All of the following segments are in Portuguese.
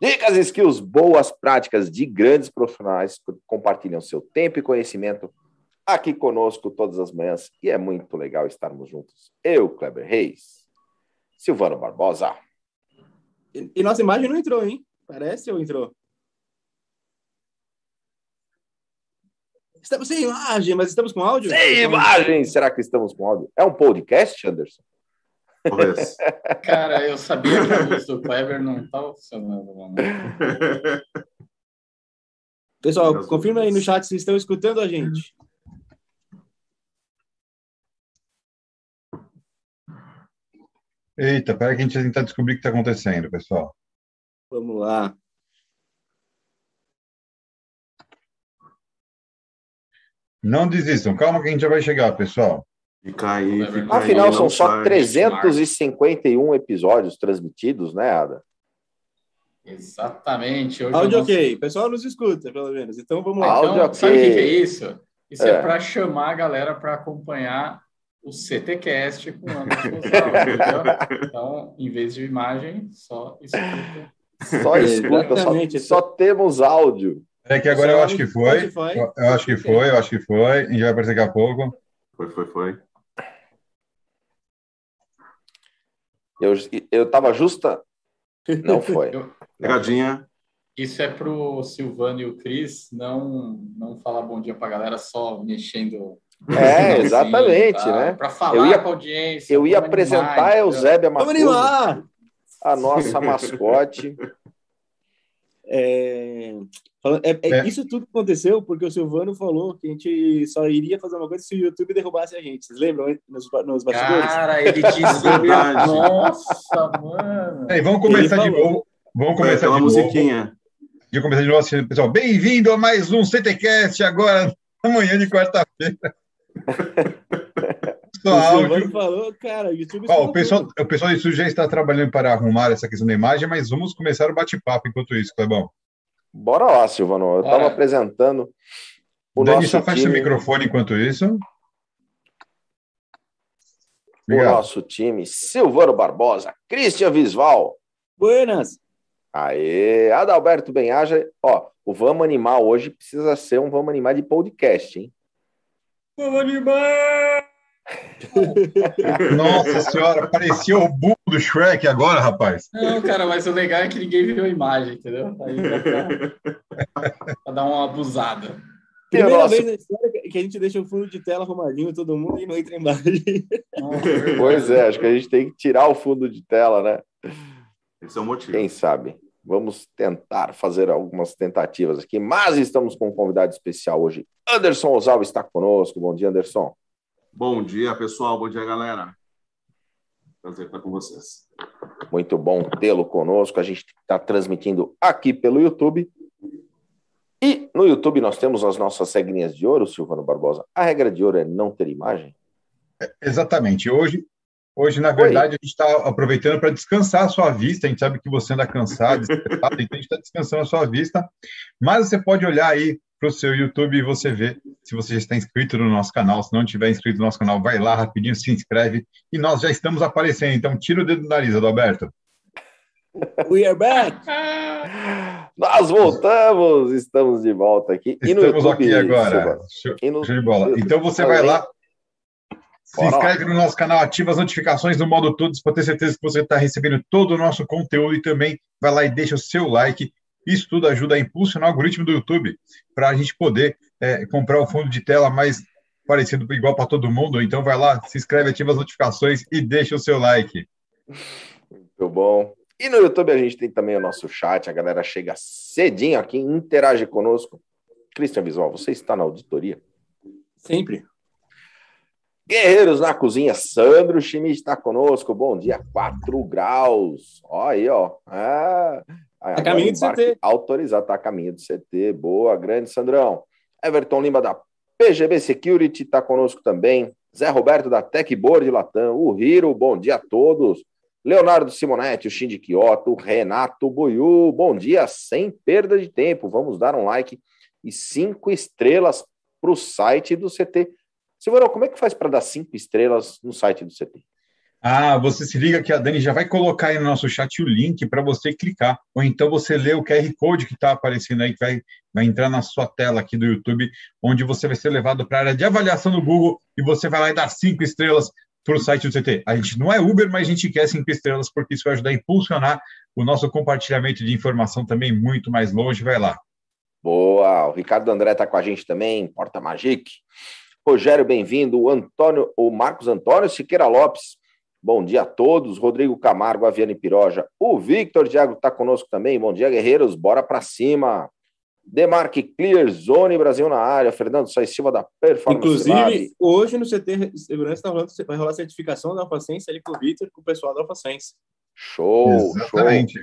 Dicas e skills, boas práticas de grandes profissionais que compartilham seu tempo e conhecimento aqui conosco todas as manhãs. E é muito legal estarmos juntos. Eu, Kleber Reis, Silvano Barbosa. E, e nossa imagem não entrou, hein? Parece ou entrou? Estamos sem imagem, mas estamos com áudio? Sem imagem! Será que estamos com áudio? É um podcast, Anderson? Cara, eu sabia que a luz do Kleber não estava funcionando. Mano. Pessoal, confirma aí no chat se estão escutando a gente. Eita, pera que a gente vai tentar descobrir o que está acontecendo, pessoal. Vamos lá. Não desistam, calma que a gente já vai chegar, pessoal. Fica aí, fica Afinal, aí, são só sai. 351 episódios transmitidos, né, Ada? Exatamente. Hoje Áudio ok. O pessoal nos escuta, pelo menos. Então vamos lá. Áudio Então, ok. sabe o que é isso? Isso é, É. para chamar a galera para acompanhar o CTcast com o Anderson Gonçalves, entendeu? Então, em vez de imagem, só escuta. Só escuta, Exatamente. só, só temos áudio. É que agora eu acho que foi. Spotify. Eu eu acho que foi, eu acho que foi. A gente vai aparecer daqui a pouco. Foi, foi, foi. Eu, eu tava justa? Não foi. Pegadinha. Isso é pro Silvano e o Cris não, não falar bom dia pra galera só mexendo. É, exatamente, né? Para falar Eu ia- com a audiência. Eu ia apresentar a entendeu? Eusébia animar! a nossa mascote. É, é- é- É. Isso tudo aconteceu porque o Silvano falou que a gente só iria fazer uma coisa se o YouTube derrubasse a gente. Vocês lembram nos, nos bastidores? Cara, ele disse. Verdade. Nossa, mano. Aí, vamos começar de novo. Vamos começar aquela de novo. musiquinha. De começar de novo, assim, pessoal. Bem-vindo a mais um CTcast agora, amanhã de quarta-feira. O áudio. Silvano falou, cara, o YouTube. Ó, o, pessoal, o pessoal do estúdio já está trabalhando para arrumar essa questão da imagem, mas vamos começar o bate-papo enquanto isso, Clebão. Bora lá, Silvano. Eu estava apresentando o Dani, nosso só fecha o time, microfone enquanto isso. o Obrigado. nosso time, Silvano Barbosa, Christian Visval, Buenas! aê, Adalberto Benhaja. Ó, o Vamos Animar hoje precisa ser um Vamos Animar de podcast, hein? Vamos animar! Nossa senhora, parecia o burro do Shrek agora, rapaz. Não, cara, mas o legal é que ninguém viu a imagem, entendeu? Aí pra, pra dar uma abusada. Primeira nosso- vez na história que a gente deixa o fundo de tela arrumadinho, todo mundo, e não entra imagem. Nossa, verdade. Pois é, acho que a gente tem que tirar o fundo de tela, né? Esse é o motivo. Quem sabe? Vamos tentar fazer algumas tentativas aqui, mas estamos com um convidado especial hoje. Anderson Osal está conosco. Bom dia, Anderson. Bom dia, pessoal. Bom dia, galera. Prazer estar com vocês. Muito bom tê-lo conosco. A gente está transmitindo aqui pelo YouTube. E no YouTube nós temos as nossas regrinhas de ouro, Silvano Barbosa. A regra de ouro é não ter imagem? Exatamente. Hoje, hoje na verdade, a gente está aproveitando para descansar a sua vista. A gente sabe que você anda cansado, então a gente está descansando a sua vista. Mas você pode olhar aí para o seu YouTube e você vê se você já está inscrito no nosso canal. Se não tiver inscrito no nosso canal, vai lá rapidinho, se inscreve. E nós já estamos aparecendo. Então, tira o dedo do nariz, Adalberto. We are back! Nós voltamos, estamos de volta aqui. E no Estamos YouTube, aqui agora. Show, no- show de bola. Então você vai lá, se inscreve no nosso canal, ativa as notificações do modo todos para ter certeza que você está recebendo todo o nosso conteúdo e também vai lá e deixa o seu like. Isso tudo ajuda a impulsionar o algoritmo do YouTube para a gente poder é, comprar o fundo de tela mais parecido igual para todo mundo. Então vai lá, se inscreve, ativa as notificações e deixa o seu like. Muito bom. E no YouTube a gente tem também o nosso chat, a galera chega cedinho aqui, interage conosco. Christian Visual, você está na auditoria? Sempre. Guerreiros na cozinha, Sandro Schmidt está conosco. Bom dia, 4 graus. Ó aí, ó. Ah, A caminho do CT. Autorizado, tá a caminho do CT. Boa, grande Sandrão. Everton Lima da PGB Security está conosco também. Zé Roberto da Techboard Latam. O Hiro, bom dia a todos. Leonardo Simonetti, o Shinji Kyoto, Renato Buiu, bom dia, sem perda de tempo. Vamos dar um like e cinco estrelas para o site do CT. Silvano, como é que faz para dar cinco estrelas no site do CT? Ah, você se liga que a Dani já vai colocar aí no nosso chat o link para você clicar, ou então você lê o QR Code que está aparecendo aí, que vai, vai entrar na sua tela aqui do YouTube, onde você vai ser levado para a área de avaliação do Google e você vai lá e dar cinco estrelas para o site do CT. A gente não é Uber, mas a gente quer cinco estrelas, porque isso vai ajudar a impulsionar o nosso compartilhamento de informação também muito mais longe. Vai lá. Boa! O Ricardo André está com a gente também, Porta Magic. Rogério, bem-vindo. O Antônio, o Marcos Antônio Siqueira Lopes. Bom dia a todos. Rodrigo Camargo, Aviane Piroja. O Victor Diago está conosco também. Bom dia, guerreiros. Bora para cima. Demarque Clear Zone Brasil na área. Fernando Sai Silva da Performance. Inclusive, Lab. hoje no CT Segurança tá rolando, vai rolar certificação da AlphaSense ali com o Victor, com o pessoal da AlphaSense. Show, Exatamente. show.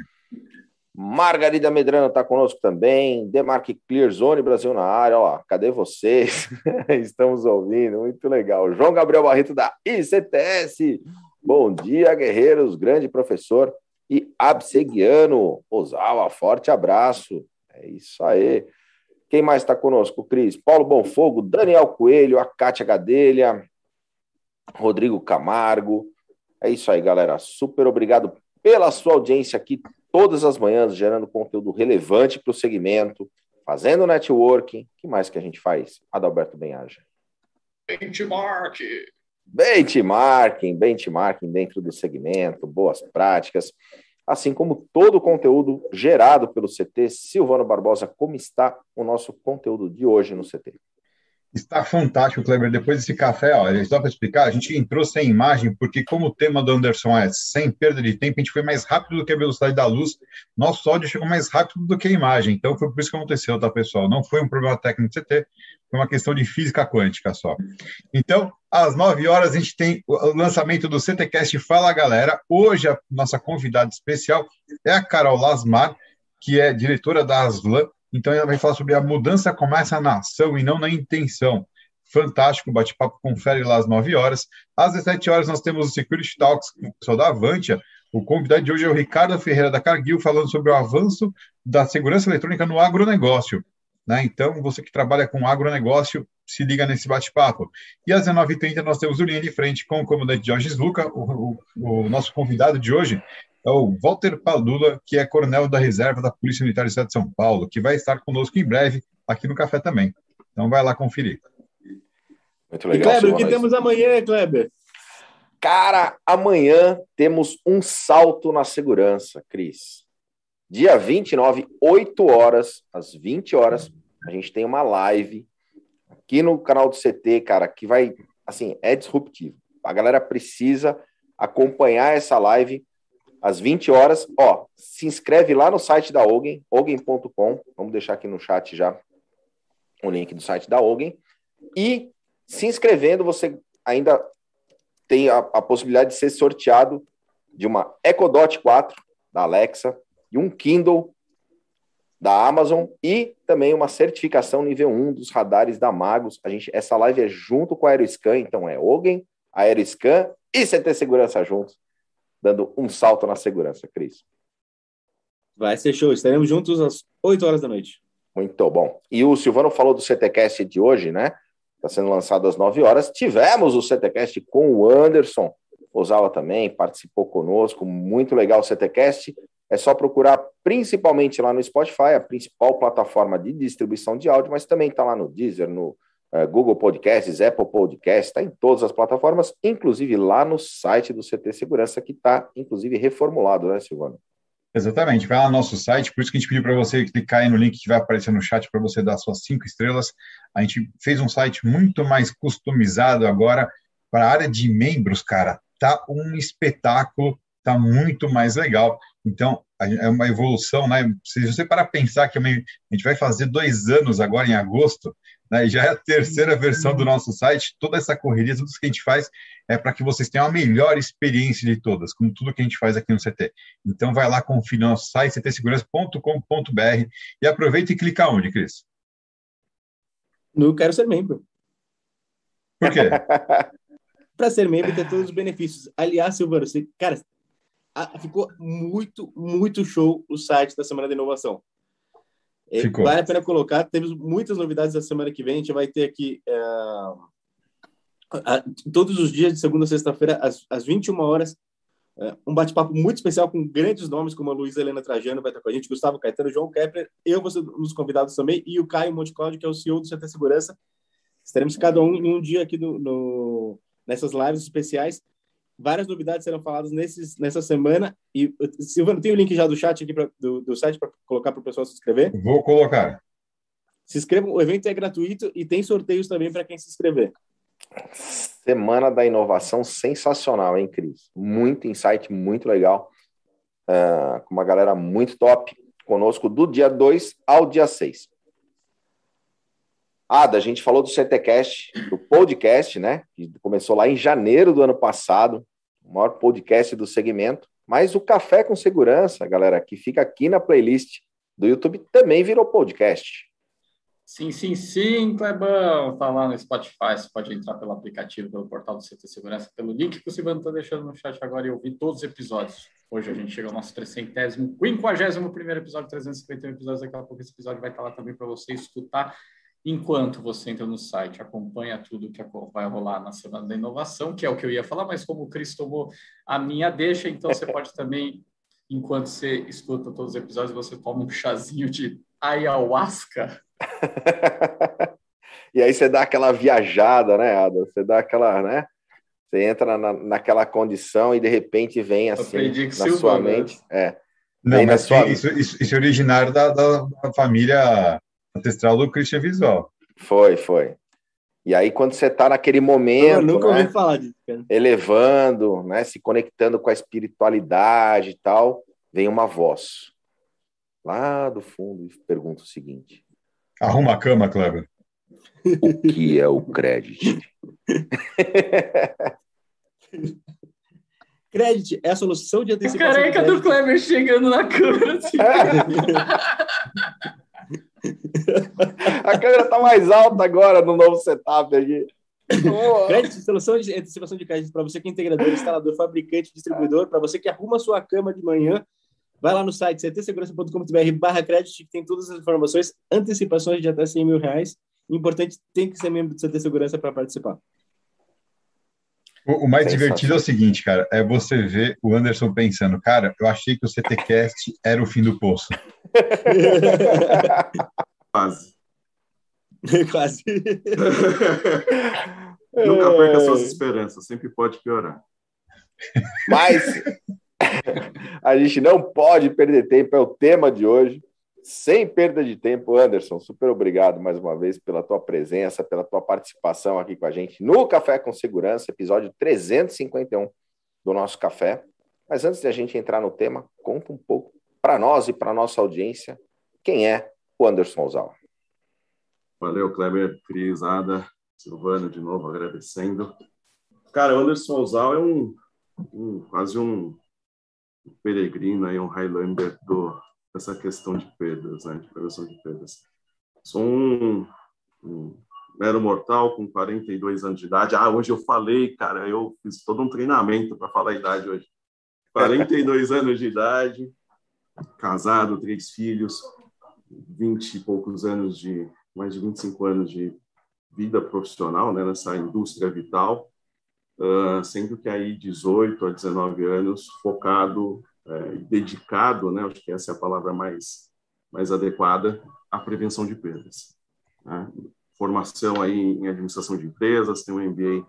Margarida Medrano está conosco também. Demarque Clear Zone Brasil na área. Ó, cadê vocês? Estamos ouvindo, muito legal. João Gabriel Barreto da ICTS. Bom dia, guerreiros, grande professor e abseguiano. Osawa, forte abraço. É isso aí. Quem mais está conosco, Cris? Paulo Bonfogo, Daniel Coelho, a Kátia Gadelha, Rodrigo Camargo. É isso aí, galera. Super obrigado pela sua audiência aqui todas as manhãs, gerando conteúdo relevante para o segmento, fazendo networking. O que mais que a gente faz? Adalberto Benhaja. Benchmark. Benchmarking, benchmarking dentro do segmento, boas práticas, assim como todo o conteúdo gerado pelo CT. Silvano Barbosa, como está o nosso conteúdo de hoje no CT? Está fantástico, Kleber. Depois desse café, ó, só para explicar, a gente entrou sem imagem, porque como o tema do Anderson é sem perda de tempo, a gente foi mais rápido do que a velocidade da luz, nosso áudio chegou mais rápido do que a imagem. Então foi por isso que aconteceu, tá, pessoal? Não foi um problema técnico do CT, foi uma questão de física quântica só. Então, às 9 horas, a gente tem o lançamento do CTCast Fala Galera. Hoje, a nossa convidada especial é a Carol Lasmar, que é diretora da Aslan, então, ela vai falar sobre a mudança começa na ação e não na intenção. Fantástico, bate-papo, confere lá às 9 horas. Às 17 horas, nós temos o Security Talks com o pessoal da Avantia. O convidado de hoje é o Ricardo Ferreira da Cargill, falando sobre o avanço da segurança eletrônica no agronegócio. Né? Então, você que trabalha com agronegócio, se liga nesse bate-papo. E às 19h30 nós temos o Linha de Frente com o comandante Jorge Luca, o, o, o, nosso convidado de hoje é o Walter Padula, que é coronel da reserva da Polícia Militar do Estado de São Paulo, que vai estar conosco em breve aqui no Café também. Então vai lá conferir. Muito legal. E Kleber, o que temos amanhã, Kleber? Cara, amanhã temos um salto na segurança, Cris. Dia 29, 8 horas, às 20 horas, a gente tem uma live aqui no canal do CT, cara, que vai, assim, é disruptivo. A galera precisa acompanhar essa live às 20 horas. Ó, se inscreve lá no site da Ogen, ogen.com. Vamos deixar aqui no chat já o link do site da Ogen. E se inscrevendo, você ainda tem a, a possibilidade de ser sorteado de uma Echo Dot 4 da Alexa e um Kindle da Amazon e também uma certificação nível 1 dos radares da Magos. A gente, essa live é junto com a Aeroscan, então é Ogen, Aeroscan e CT Segurança juntos dando um salto na segurança, Cris. Vai ser show. Estaremos juntos às 8 horas da noite. Muito bom. E o Silvano falou do CTCast de hoje, né? Está sendo lançado às 9 horas. Tivemos o CTCast com o Anderson. Ozawa também participou conosco. Muito legal o CTCast. É só procurar principalmente lá no Spotify, a principal plataforma de distribuição de áudio, mas também está lá no Deezer, no Google Podcasts, Apple Podcasts, está em todas as plataformas, inclusive lá no site do CT Segurança, que está, inclusive, reformulado, né, Silvano? Exatamente, vai lá no nosso site, por isso que a gente pediu para você clicar aí no link que vai aparecer no chat para você dar suas cinco estrelas. A gente fez um site muito mais customizado agora para a área de membros, cara. Tá um espetáculo, tá muito mais legal. Então, é uma evolução, né? Se você para pensar que a gente vai fazer dois anos agora em agosto, né? E já é a terceira versão do nosso site. Toda essa correria, tudo que a gente faz é para que vocês tenham a melhor experiência de todas, com tudo que a gente faz aqui no CT. Então, vai lá, confira no nosso site, ctsegurança.com.br e aproveita e clica onde, Cris? No Quero Ser Membro. Por quê? para ser membro ter todos os benefícios. Aliás, Silvano, você, cara, ficou muito, muito show o site da Semana da Inovação. É, ficou. Vale a pena colocar. Temos muitas novidades da semana que vem. A gente vai ter aqui é, todos os dias, de segunda a sexta-feira, às, às 21 horas, é, um bate-papo muito especial com grandes nomes, como a Luísa Helena Trajano vai estar com a gente, Gustavo Caetano, João Kepler, eu vou ser um dos convidados também, e o Caio Monte Cláudio, que é o CEO do CT Segurança. Estaremos cada um em um dia aqui no, no nessas lives especiais. Várias novidades serão faladas nesses, nessa semana. E, Silvano, tem o link já do chat aqui pra, do, do site para colocar para o pessoal se inscrever? Vou colocar. Se inscrevam, o evento é gratuito e tem sorteios também para quem se inscrever. Semana da inovação sensacional, hein, Cris? Muito insight, muito legal. Uh, com uma galera muito top conosco do dia 2 ao dia 6. Ada, a gente falou do CTcast, podcast, né? Que começou lá em janeiro do ano passado, o maior podcast do segmento. Mas o Café com Segurança, galera, que fica aqui na playlist do YouTube, também virou podcast. Sim, sim, sim, Clebão. Tá lá no Spotify. Você pode entrar pelo aplicativo, pelo portal do CT Segurança, pelo link que o Silvano está deixando no chat agora e ouvir todos os episódios. Hoje a gente chega ao nosso 300, 50 primeiro episódio, 351 episódios. Daqui a pouco esse episódio vai estar lá também para você escutar enquanto você entra no site, acompanha tudo que vai rolar na Semana da Inovação, que é o que eu ia falar, mas como o Cris tomou a minha deixa, então você pode também, enquanto você escuta todos os episódios, você toma um chazinho de ayahuasca. e aí você dá aquela viajada, né, Ada? Você dá aquela, né? Você entra na, naquela condição e de repente vem assim na sua mente. É. Não, mas sua... isso, isso, isso, é originário da, da família ancestral do Christian Visual. Foi, foi. E aí, quando você está naquele momento. Eu nunca né, ouvi falar disso, cara. Elevando, né, se conectando com a espiritualidade e tal, vem uma voz lá do fundo e pergunta o seguinte: Arruma a cama, Kleber. O que é o crédito? Crédito é a solução de antecipação. Careca do Kleber chegando na câmera. Assim. A câmera está mais alta agora no novo setup aqui. Crédito, solução de antecipação de crédito para você que é integrador, instalador, fabricante, distribuidor, para você que arruma sua cama de manhã, vai lá no site ctsegurança.com.br barra crédito, que tem todas as informações, antecipações de até 100 mil reais. Importante, tem que ser membro do CT Segurança para participar. O, o mais divertido é o seguinte, cara, é você ver o Anderson pensando, cara, eu achei que o CTcast era o fim do poço. Quase. Quase. Nunca perca suas esperanças, sempre pode piorar. Mas a gente não pode perder tempo, é o tema de hoje. Sem perda de tempo, Anderson, super obrigado mais uma vez pela tua presença, pela tua participação aqui com a gente no Café com Segurança, episódio 351 do nosso café. Mas antes de a gente entrar no tema, conta um pouco para nós e para nossa audiência quem é o Anderson Ozawa. Valeu, Kleber, Cris, Ada, Silvano, de novo agradecendo. Cara, o Anderson Ozawa é um, um quase um peregrino aí, um Highlander do essa questão de perdas, né, de prevenção de perdas. Sou um, um mero mortal com 42 anos de idade. Ah, hoje eu falei, cara, eu fiz todo um treinamento para falar a idade hoje. 42 anos de idade, casado, três filhos, 20 e poucos anos de, mais de 25 anos de vida profissional, né, nessa indústria vital, uh, sendo que aí 18 a 19 anos focado é, dedicado, né, acho que essa é a palavra mais, mais adequada, à prevenção de perdas. Né? Formação aí em administração de empresas, tem um MBA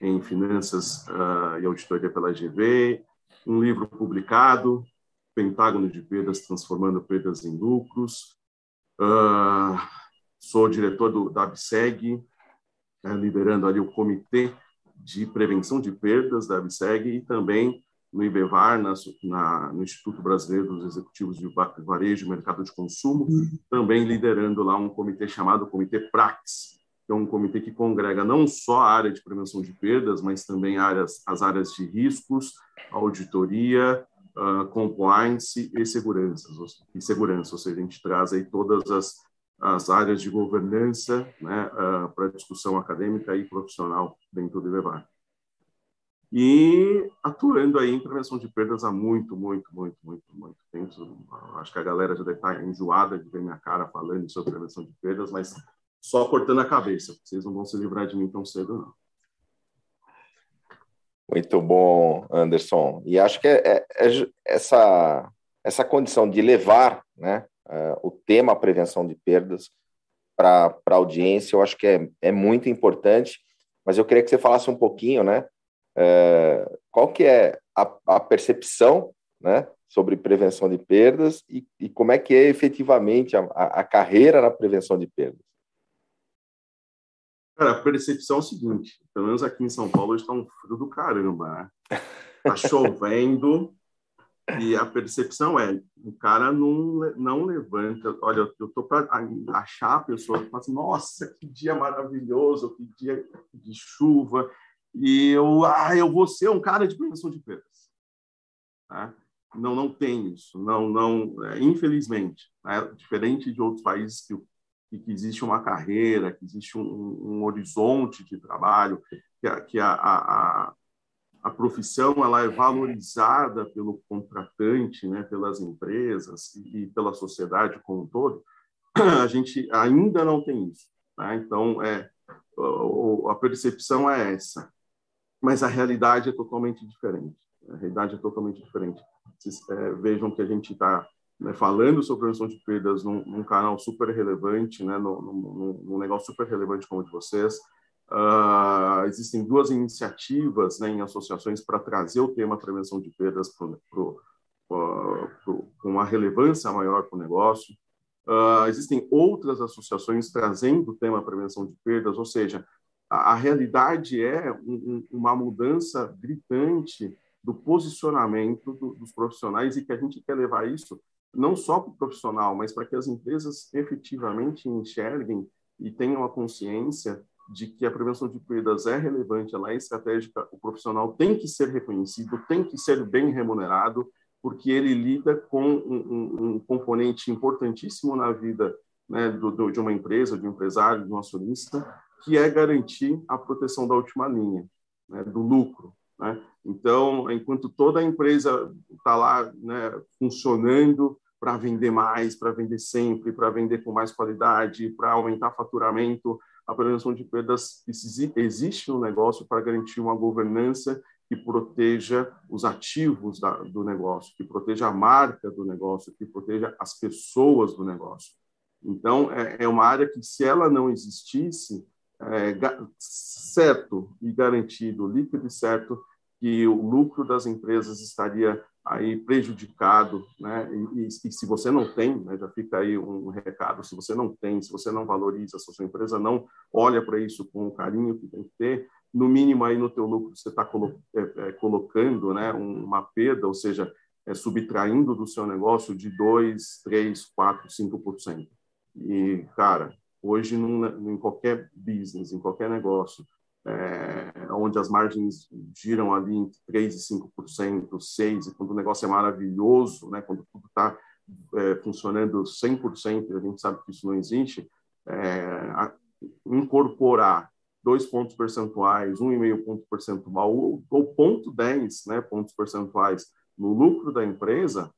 em finanças uh, e auditoria pela GV, um livro publicado, Pentágono de Perdas, Transformando Perdas em Lucros. Uh, sou diretor do, da ABSEG, né, liderando ali o Comitê de Prevenção de Perdas da ABSEG e também no IBEVAR, na, na, no Instituto Brasileiro dos Executivos de Varejo e Mercado de Consumo, também liderando lá um comitê chamado Comitê Prax, que é um comitê que congrega não só a área de prevenção de perdas, mas também áreas, as áreas de riscos, auditoria, uh, compliance e segurança, e segurança, ou seja, a gente traz aí todas as, as áreas de governança né, uh, para discussão acadêmica e profissional dentro do IBEVAR. E atuando aí em prevenção de perdas há muito, muito, muito, muito, muito tempo. Acho que a galera já deve estar enjoada de ver minha cara falando sobre prevenção de perdas, mas só cortando a cabeça. Vocês não vão se livrar de mim tão cedo, não. Muito bom, Anderson. E acho que é, é, é essa, essa condição de levar né, uh, o tema prevenção de perdas para a audiência, eu acho que é, é muito importante. Mas eu queria que você falasse um pouquinho, né? Uh, qual que é a, a percepção né, sobre prevenção de perdas e, e, como é que é efetivamente a, a carreira na prevenção de perdas? Cara, a percepção é o seguinte, pelo menos aqui em São Paulo está um frio do caramba, né? Tá chovendo e a percepção é, o cara não, não levanta, olha, eu tô para achar a pessoa que fala assim, nossa, que dia maravilhoso, que dia de chuva, e eu, ah, eu vou ser um cara de prevenção de perdas. Tá? Não, não tem isso, não, não, é, infelizmente, né? diferente de outros países que e que existe uma carreira, que existe um, um horizonte de trabalho, que, a, que a, a, a, profissão ela é valorizada pelo contratante, né, pelas empresas e, e pela sociedade como um todo, a gente ainda não tem isso. Né? Então, é, a percepção é essa, mas a realidade é totalmente diferente. A realidade é totalmente diferente. Vocês é, vejam que a gente está né, falando sobre prevenção de perdas num, num canal super relevante, né, num, num, num, negócio super relevante como o de vocês. Uh, existem duas iniciativas né, em associações para trazer o tema prevenção de perdas para uma relevância maior para o negócio. Uh, existem outras associações trazendo o tema prevenção de perdas, ou seja, a, a realidade é um, uma mudança gritante do posicionamento do, dos profissionais e que a gente quer levar isso não só para o profissional, mas para que as empresas efetivamente enxerguem e tenham a consciência de que a prevenção de perdas é relevante, ela é estratégica, o profissional tem que ser reconhecido, tem que ser bem remunerado, porque ele lida com um, um, um componente importantíssimo na vida né, do, do, de uma empresa, de um empresário, de um acionista, que é garantir a proteção da última linha, né, do lucro. Né? Então, enquanto toda a empresa está lá né, funcionando, para vender mais, para vender sempre, para vender com mais qualidade, para aumentar faturamento. A prevenção de perdas existe no negócio para garantir uma governança que proteja os ativos da, do negócio, que proteja a marca do negócio, que proteja as pessoas do negócio. Então, é, é uma área que, se ela não existisse, é, certo e garantido, líquido e certo, que o lucro das empresas estaria aí prejudicado, né? E, e, e, se você não tem, né, já fica aí um recado, se você não tem, se você não valoriza, a sua empresa não olha para isso com o carinho que tem que ter, no mínimo aí no teu lucro você está colo é, é, colocando, né, uma perda, ou seja, é, subtraindo do seu negócio de 2, 3, 4, 5%. E, cara, hoje num, em qualquer business, em qualquer negócio, é, onde as margens giram ali entre 3% e 5%, 6%, e quando o negócio é maravilhoso, né, quando tudo está é, funcionando 100%, a gente sabe que isso não existe, é, incorporar dois pontos percentuais, um e meio ponto percentual, ou, ou ponto 10 né, pontos percentuais no lucro da empresa,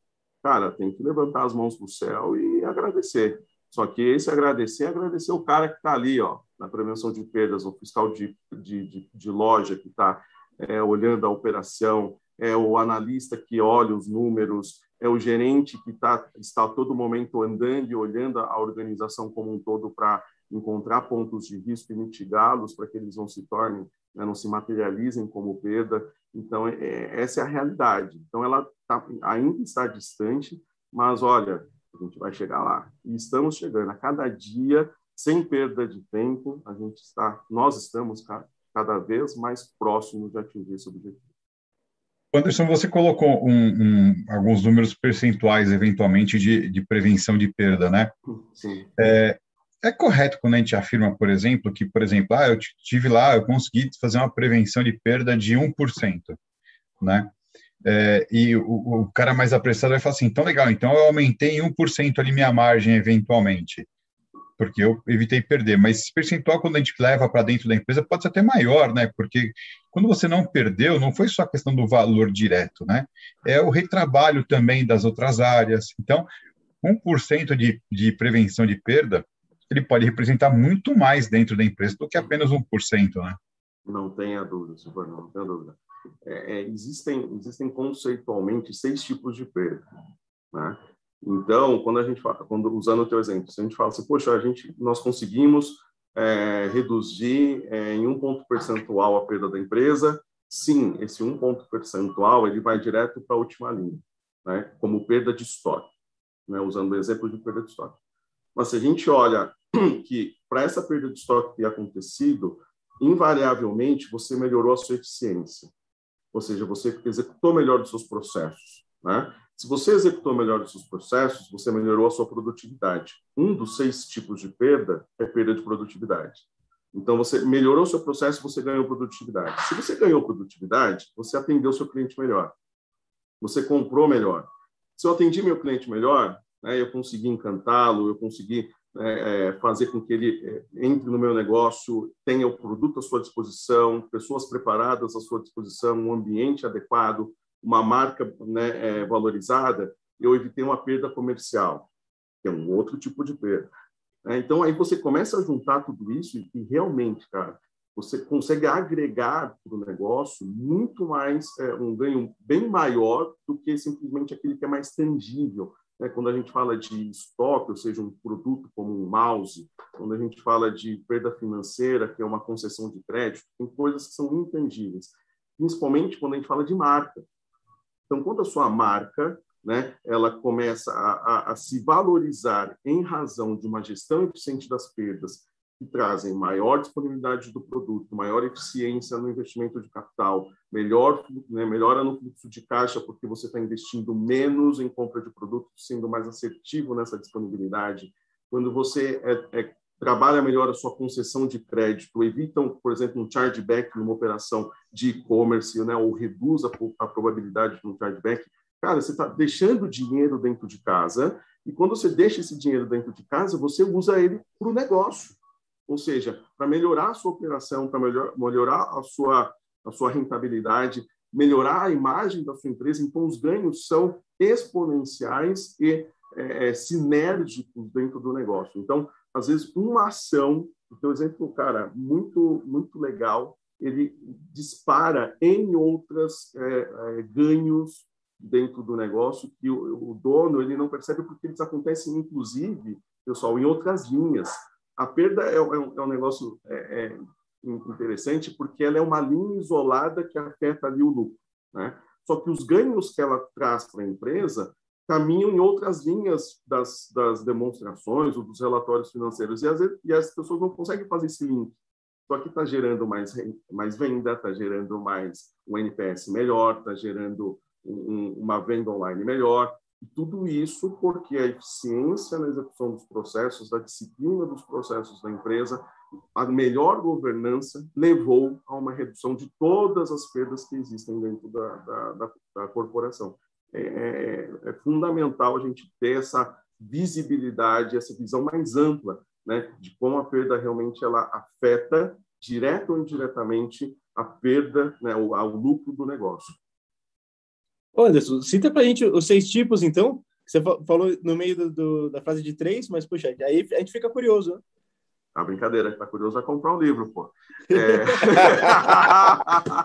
cara, tem que levantar as mãos para o céu e agradecer. Só que esse agradecer é agradecer o cara que está ali, ó, na prevenção de perdas, o fiscal de, de, de, de loja que está é, olhando a operação, é o analista que olha os números, é o gerente que tá, está todo momento andando e olhando a organização como um todo para encontrar pontos de risco e mitigá-los para que eles não se tornem, né, não se materializem como perda. Então, é, é essa é a realidade. Então, ela tá, ainda está distante, mas olha, a gente vai chegar lá. E estamos chegando. A cada dia sem perda de tempo, a gente está, nós estamos cada vez mais próximos de atingir esse objetivo. Anderson, você colocou um, um, alguns números percentuais, eventualmente, de, de, prevenção de perda, né? Sim. É, é correto quando a gente afirma, por exemplo, que, por exemplo, ah, eu tive lá, eu consegui fazer uma prevenção de perda de 1%, né? É, e o, o, cara mais apressado vai falar assim, então legal, então eu aumentei em 1% ali minha margem eventualmente, porque eu evitei perder, mas esse percentual quando a gente leva para dentro da empresa pode ser até maior, né? Porque quando você não perdeu, não foi só a questão do valor direto, né? É o retrabalho também das outras áreas. Então, 1% de, de prevenção de perda ele pode representar muito mais dentro da empresa do que apenas 1%, né? Não tenha dúvida, Silvano, não tenha dúvida. É, é, existem, existem conceitualmente seis tipos de perda, né? Então, quando a gente fala, quando usando o teu exemplo, se a gente fala assim, poxa, a gente, nós conseguimos é, reduzir é, em um ponto percentual a perda da empresa, sim, esse um ponto percentual ele vai direto para a última linha, né? Como perda de estoque, né? Usando o exemplo de perda de estoque. Mas se a gente olha que para essa perda de estoque ter acontecido, invariavelmente você melhorou a sua eficiência. Ou seja, você executou melhor os seus processos. Né? Se você executou melhor os seus processos, você melhorou a sua produtividade. Um dos seis tipos de perda é perda de produtividade. Então, você melhorou o seu processo, você ganhou produtividade. Se você ganhou produtividade, você atendeu o seu cliente melhor. Você comprou melhor. Se eu atendi meu cliente melhor, né, eu consegui encantá-lo, eu consegui né, é, fazer com que ele é, entre no meu negócio, tenha o produto à sua disposição, pessoas preparadas à sua disposição, um ambiente adequado, uma marca né, é, valorizada, eu evitei uma perda comercial, que é um outro tipo de perda. Né. Então, aí você começa a juntar tudo isso e, e realmente, cara, você consegue agregar para o negócio muito mais, é, um ganho bem maior do que simplesmente aquele que é mais tangível, né? Quando a gente fala de estoque, ou seja, um produto como um mouse, quando a gente fala de perda financeira, que é uma concessão de crédito, tem coisas que são intangíveis, principalmente quando a gente fala de marca. Então, quando a sua marca né, ela começa a, a, a se valorizar em razão de uma gestão eficiente das perdas que trazem maior disponibilidade do produto, maior eficiência no investimento de capital, melhor, né, melhora no fluxo de caixa, porque você está investindo menos em compra de produtos, sendo mais assertivo nessa disponibilidade. Quando você é, é, trabalha melhor a sua concessão de crédito, evita, por exemplo, um chargeback numa operação de e-commerce, né, ou reduz a, a probabilidade de um chargeback, cara, você está deixando dinheiro dentro de casa, e quando você deixa esse dinheiro dentro de casa, você usa ele para o negócio ou seja, para melhorar a sua operação, para melhor, melhorar a sua, a sua rentabilidade, melhorar a imagem da sua empresa. Então, os ganhos são exponenciais e é, é sinérgicos dentro do negócio. Então, às vezes, uma ação, então, exemplo, cara, muito, muito legal, ele dispara em outras é, é, ganhos dentro do negócio que o, o, dono ele não percebe porque eles acontecem, inclusive, pessoal, em outras linhas a perda é, é, um, é um, negócio é, é interessante porque ela é uma linha isolada que afeta ali o lucro, né? Só que os ganhos que ela traz para a empresa caminham em outras linhas das, das demonstrações ou dos relatórios financeiros e, vezes, e as pessoas não conseguem fazer esse link. Só que está gerando mais, mais venda, está gerando mais um NPS melhor, está gerando um, uma venda online melhor, e tudo isso porque a eficiência na execução dos processos, da disciplina dos processos da empresa, a melhor governança levou a uma redução de todas as perdas que existem dentro da, da, da, da corporação. É, é, é, fundamental a gente ter essa visibilidade, essa visão mais ampla né, de como a perda realmente ela afeta, direta ou indiretamente, a perda, né, o, o lucro do negócio. Anderson, cita pra gente os seis tipos, então. Você falou no meio do, do, da frase de três, mas, puxa, aí a gente fica curioso, né? A brincadeira, tá curioso vai comprar um livro, pô. É...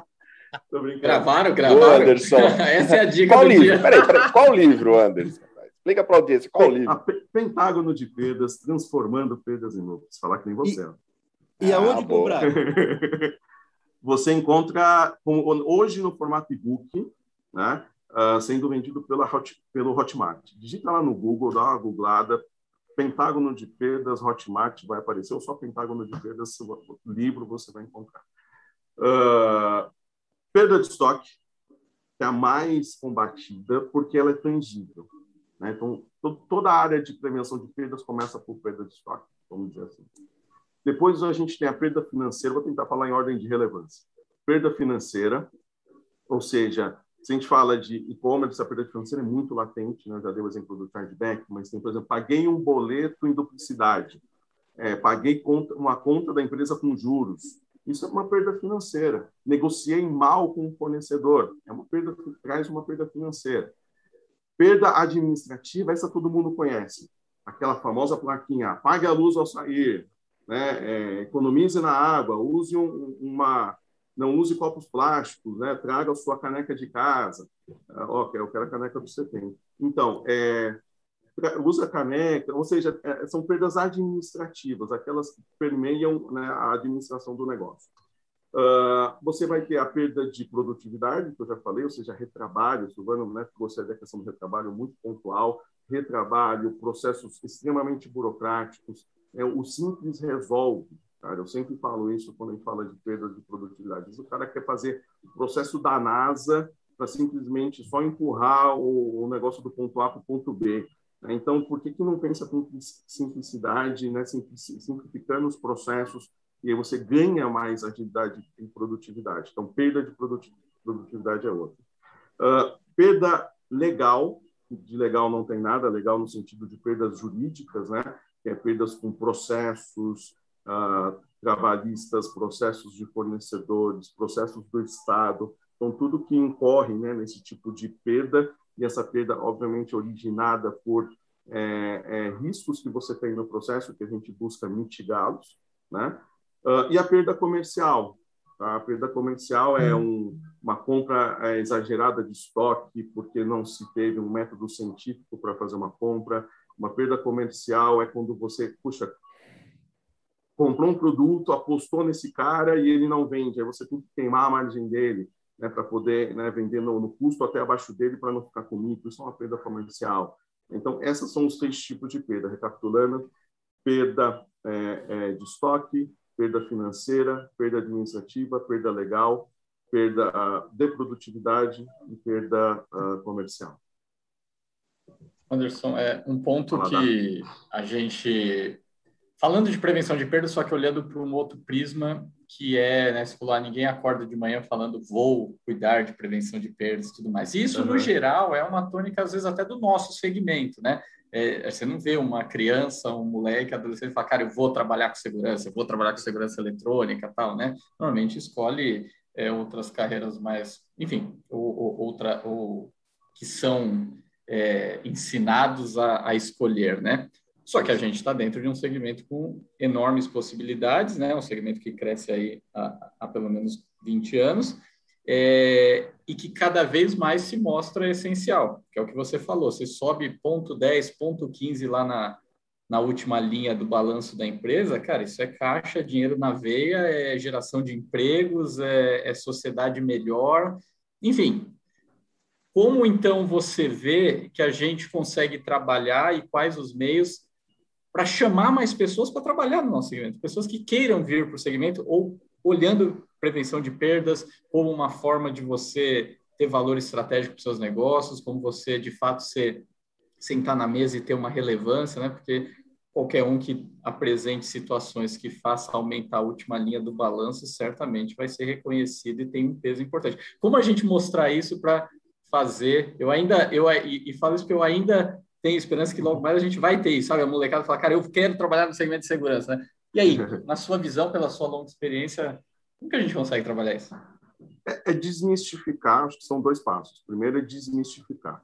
Tô brincando. Gravaram, gravaram. Ô, Anderson. Essa é a dica qual do livro? dia. Peraí, peraí, qual livro, Anderson? Explica para a audiência, qual livro? Pentágono de Perdas, Transformando Perdas em Lucros. Falar que nem você. E, e aonde ah, comprar? você encontra hoje no formato e-book, né? uh, sendo vendido pela Hot, pelo Hotmart. Digita lá no Google, dá uma googlada, Pentágono de Perdas, Hotmart vai aparecer, ou só Pentágono de Perdas, livro você vai encontrar. Uh, perda de estoque é a mais combatida porque ela é tangível. Né? Então, toda a área de prevenção de perdas começa por perda de estoque. vamos dizer assim. Depois a gente tem a perda financeira, vou tentar falar em ordem de relevância. Perda financeira, ou seja, se a gente fala de e-commerce, a perda financeira é muito latente, né? Eu já dei o exemplo do chargeback, mas tem, por exemplo, paguei um boleto em duplicidade, é, paguei conta, uma conta da empresa com juros. Isso é uma perda financeira. Negociei mal com o fornecedor, é uma perda, traz uma perda financeira. Perda administrativa, essa todo mundo conhece. Aquela famosa plaquinha, pague a luz ao sair, né? É, economize na água, use um, uma, não use copos plásticos, né? traga a sua caneca de casa. Ah, ok, eu quero a caneca que você tem. Então, é, usa caneca, ou seja, é, são perdas administrativas, aquelas que permeiam né, a administração do negócio. Uh, você vai ter a perda de produtividade, que eu já falei, ou seja, retrabalho, Silvano né, trouxe a questão do retrabalho muito pontual, retrabalho, processos extremamente burocráticos, é, o simples resolve. Cara, eu sempre falo isso quando a gente fala de perda de produtividade. O cara quer fazer o processo da NASA para simplesmente só empurrar o, o negócio do ponto A para o ponto B. Né? Então, por que, que não pensa com simplicidade, né? simplificando os processos, e aí você ganha mais agilidade e produtividade. Então, perda de produtividade é outra. Uh, perda legal, de legal não tem nada, legal no sentido de perdas jurídicas, né? que é perdas com processos uh, trabalhistas, processos de fornecedores, processos do Estado, então tudo que incorre né, nesse tipo de perda e essa perda, obviamente, originada por é, é, riscos que você tem no processo, que a gente busca mitigá-los, né? Uh, e a perda comercial. Tá? A perda comercial é um, uma compra é, exagerada de estoque, porque não se teve um método científico para fazer uma compra. Uma perda comercial é quando você, puxa, comprou um produto, apostou nesse cara e ele não vende. Aí você tem que queimar a margem dele né, para poder né, vender no, no, custo até abaixo dele para não ficar comigo. Isso é uma perda comercial. Então, esses são os três tipos de perda. Recapitulando, perda é, é, de estoque, perda financeira, perda administrativa, perda legal, perda uh, de produtividade e perda uh, comercial. Anderson, é um ponto que a gente falando de prevenção de perda, só que olhando para um outro prisma que é, né, falou, ah, ninguém acorda de manhã falando vou cuidar de prevenção de perdas e tudo mais. E isso, uhum. no geral, é uma tônica, às vezes, até do nosso segmento, né? É, você não vê uma criança, um moleque, adolescente, falar, cara, eu vou trabalhar com segurança, eu vou trabalhar com segurança eletrônica tal, né? Normalmente escolhe é, outras carreiras mais, enfim, ou, ou outra, ou que são é, ensinados a, a escolher, né? Só que a gente está dentro de um segmento com enormes possibilidades, né? Um segmento que cresce aí há, há pelo menos 20 anos é, e que cada vez mais se mostra essencial, que é o que você falou. Você sobe ponto 10, ponto 15 lá na, na última linha do balanço da empresa, cara, isso é caixa, dinheiro na veia, é geração de empregos, é, é sociedade melhor, enfim. Como então você vê que a gente consegue trabalhar e quais os meios para chamar mais pessoas para trabalhar no nosso segmento, pessoas que queiram vir para o segmento ou olhando prevenção de perdas como uma forma de você ter valor estratégico para seus negócios, como você de fato ser sentar na mesa e ter uma relevância, né? Porque qualquer um que apresente situações que faça aumentar a última linha do balanço certamente vai ser reconhecido e tem um peso importante. Como a gente mostrar isso para fazer? Eu ainda eu e, e falo isso porque eu ainda tenho esperança que logo mais a gente vai ter isso, sabe? A molecada fala, cara, eu quero trabalhar no segmento de segurança, né? E aí, na sua visão, pela sua longa experiência, como que a gente consegue trabalhar isso? É, é desmistificar, acho que são dois passos. Primeiro é desmistificar.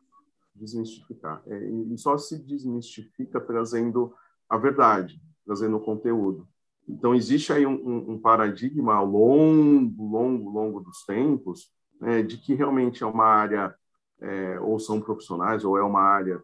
Desmistificar. É, e só se desmistifica trazendo a verdade, trazendo o conteúdo. Então, existe aí um, um paradigma ao longo, longo, longo dos tempos, né, de que realmente é uma área, é, ou são profissionais, ou é uma área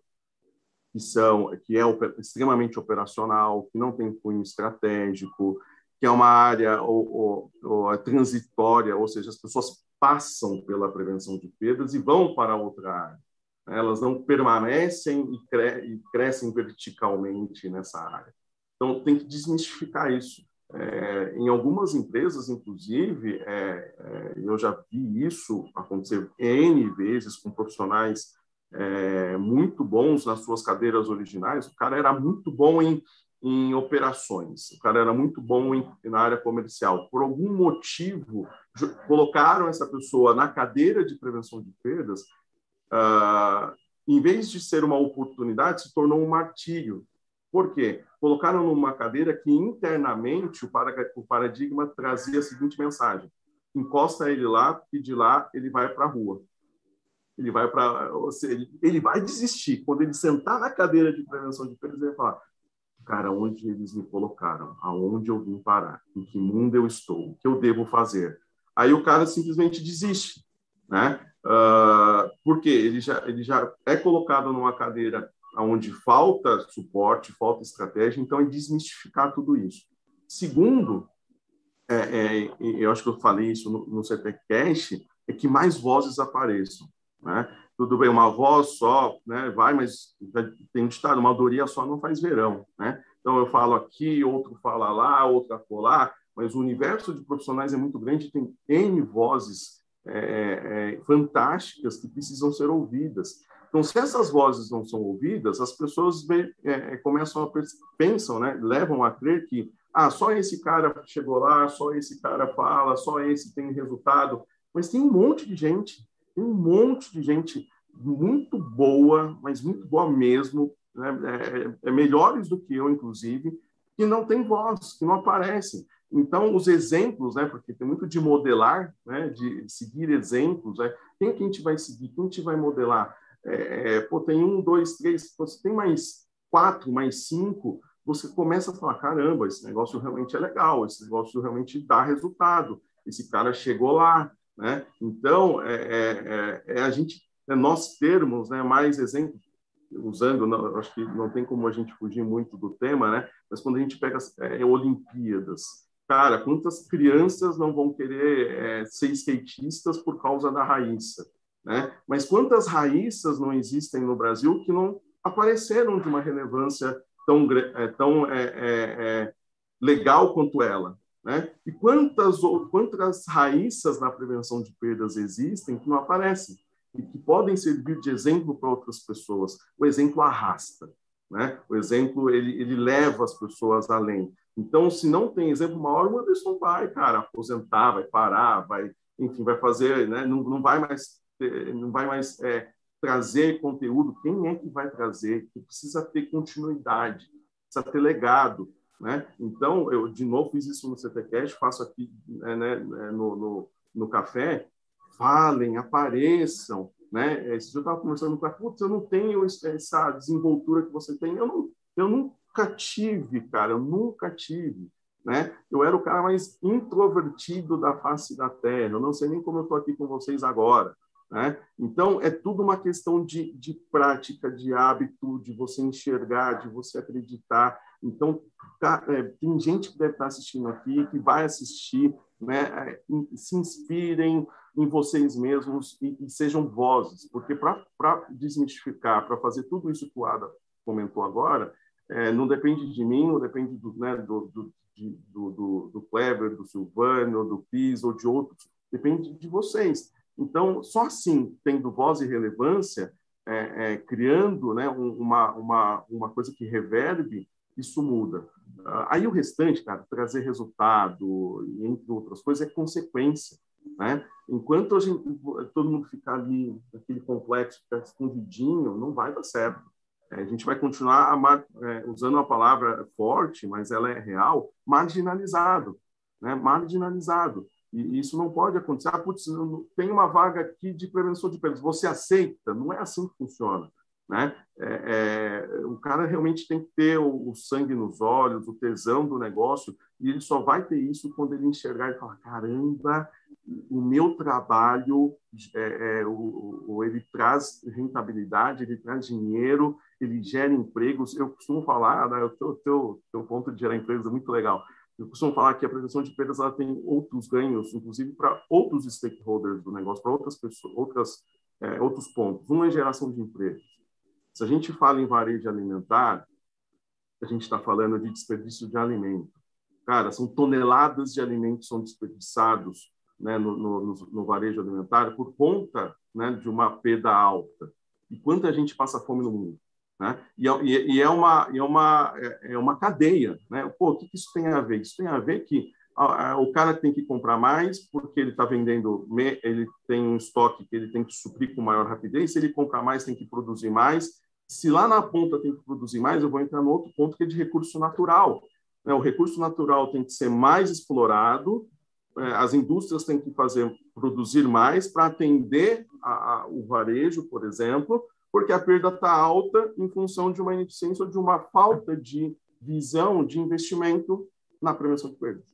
que são que é extremamente operacional, que não tem cunho estratégico, que é uma área ou, ou, ou transitória, ou seja, as pessoas passam pela prevenção de perdas e vão para outra área. Elas não permanecem e, cre e crescem verticalmente nessa área. Então, tem que desmistificar isso. É, em algumas empresas, inclusive, é, é, eu já vi isso acontecer N vezes com profissionais é, muito bons nas suas cadeiras originais. O cara era muito bom em, em operações. O cara era muito bom em, na área comercial. Por algum motivo, colocaram essa pessoa na cadeira de prevenção de perdas. Uh, em vez de ser uma oportunidade, se tornou um martírio. Por quê? Colocaram numa cadeira que internamente o paradigma trazia a seguinte mensagem: encosta ele lá e de lá ele vai para a rua. Ele vai para, ele vai desistir. Quando ele sentar na cadeira de prevenção de perdas, ele vai falar: cara, onde eles me colocaram? Aonde eu vim parar? Em que mundo eu estou? O que eu devo fazer? Aí o cara simplesmente desiste, né? Uh, porque ele já, ele já é colocado numa cadeira onde falta suporte, falta estratégia, então é desmistificar tudo isso. Segundo, é, é, eu acho que eu falei isso no, no CTCast, é que mais vozes apareçam. Né? Tudo bem, uma voz só né, vai, mas tem um ditado, uma doria só não faz verão. Né? Então eu falo aqui, outro fala lá, outro acolá, mas o universo de profissionais é muito grande, tem N vozes é, é, fantásticas que precisam ser ouvidas. Então, se essas vozes não são ouvidas, as pessoas é, é, começam a pensam, né, levam a crer que ah, só esse cara chegou lá, só esse cara fala, só esse tem resultado. Mas tem um monte de gente, um monte de gente muito boa, mas muito boa mesmo, né, é, é melhores do que eu, inclusive, que não tem voz, que não aparecem. Então, os exemplos, né, porque tem muito de modelar, né, de seguir exemplos, né, quem que a gente vai seguir, quem a gente vai modelar? É, é, pô, tem um, dois, três, você tem mais quatro, mais cinco, você começa a falar, caramba, esse negócio realmente é legal, esse negócio realmente dá resultado, esse cara chegou lá, né? Então, é, é, é, é a gente, é nós termos né, mais exemplos, usando, não, acho que não tem como a gente fugir muito do tema, né? Mas quando a gente pega é, Olimpíadas, Cara, quantas crianças não vão querer é, ser skatistas por causa da raíça? Né? Mas quantas raíças não existem no Brasil que não apareceram de uma relevância tão, é, tão é, é, é, legal quanto ela? Né? E quantas, quantas raíças na prevenção de perdas existem que não aparecem e que podem servir de exemplo para outras pessoas? O exemplo arrasta. Né? O exemplo ele, ele leva as pessoas além. Então, se não tem exemplo maior, o Anderson vai, cara, aposentar, vai parar, vai, enfim, vai fazer, né? não, não vai mais, não vai mais é, trazer conteúdo. Quem é que vai trazer? Que precisa ter continuidade, precisa ter legado, né? Então, eu de novo fiz isso no CTCast, faço aqui né, né, no, no, no café. Falem, apareçam, né? Esse dia eu estava conversando com o putz, eu não tenho essa desenvoltura que você tem, eu não, eu nunca tive, cara, eu nunca tive. Né? Eu era o cara mais introvertido da face da Terra. Eu não sei nem como eu estou aqui com vocês agora. Né? Então, é tudo uma questão de, de prática, de hábito, de você enxergar, de você acreditar. Então, é, tem gente que deve estar assistindo aqui, que vai assistir, né? É, se inspirem em vocês mesmos e, e sejam vozes, porque para desmistificar, para fazer tudo isso que o Ada comentou agora, é, não depende de mim, não depende do, né, do, do, de, do, do, do Kleber, do Silvano, do Pis ou de outros, depende de vocês. Então, só assim, tendo voz e relevância, é, é, criando né, uma, uma, uma coisa que reverbe, isso muda. Uh, aí o restante, cara, trazer resultado, entre outras coisas, é consequência. Né? Enquanto gente, todo mundo ficar ali naquele complexo, ficar escondidinho, não vai dar certo. É, a gente vai continuar é, usando a palavra forte, mas ela é real, marginalizado, né? marginalizado. E isso não pode acontecer. Ah, putz, tem uma vaga aqui de prevenção de perdas. Você aceita? Não é assim que funciona. Né? É, é, o cara realmente tem que ter o, o, sangue nos olhos, o tesão do negócio, e ele só vai ter isso quando ele enxergar e falar: caramba, o meu trabalho, é, é o, o, ele traz rentabilidade, ele traz dinheiro, ele gera empregos. Eu costumo falar, né, o teu, teu, teu ponto de gerar empregos é muito legal. Eu costumo falar que a prevenção de perdas ela tem outros ganhos, inclusive para outros stakeholders do negócio, para outras pessoas, outras, é, outros pontos. Um é geração de empregos. Se a gente fala em varejo alimentar, a gente está falando de desperdício de alimento. Cara, são toneladas de alimentos são desperdiçados né, no, no, no, varejo alimentar por conta né, de uma perda alta. E quanta gente passa fome no mundo? Né? E, e, é, uma, é, uma, é, é uma cadeia. Né? Pô, o que isso tem a ver? Isso tem a ver que o cara tem que comprar mais porque ele está vendendo, ele tem um estoque que ele tem que suprir com maior rapidez. Se ele comprar mais, tem que produzir mais. Se lá na ponta tem que produzir mais, eu vou entrar no outro ponto que é de recurso natural. Né? O recurso natural tem que ser mais explorado, é, as indústrias têm que fazer produzir mais para atender a, a, o varejo, por exemplo, porque a perda está alta em função de uma ineficiência ou de uma falta de visão de investimento na prevenção de perdas.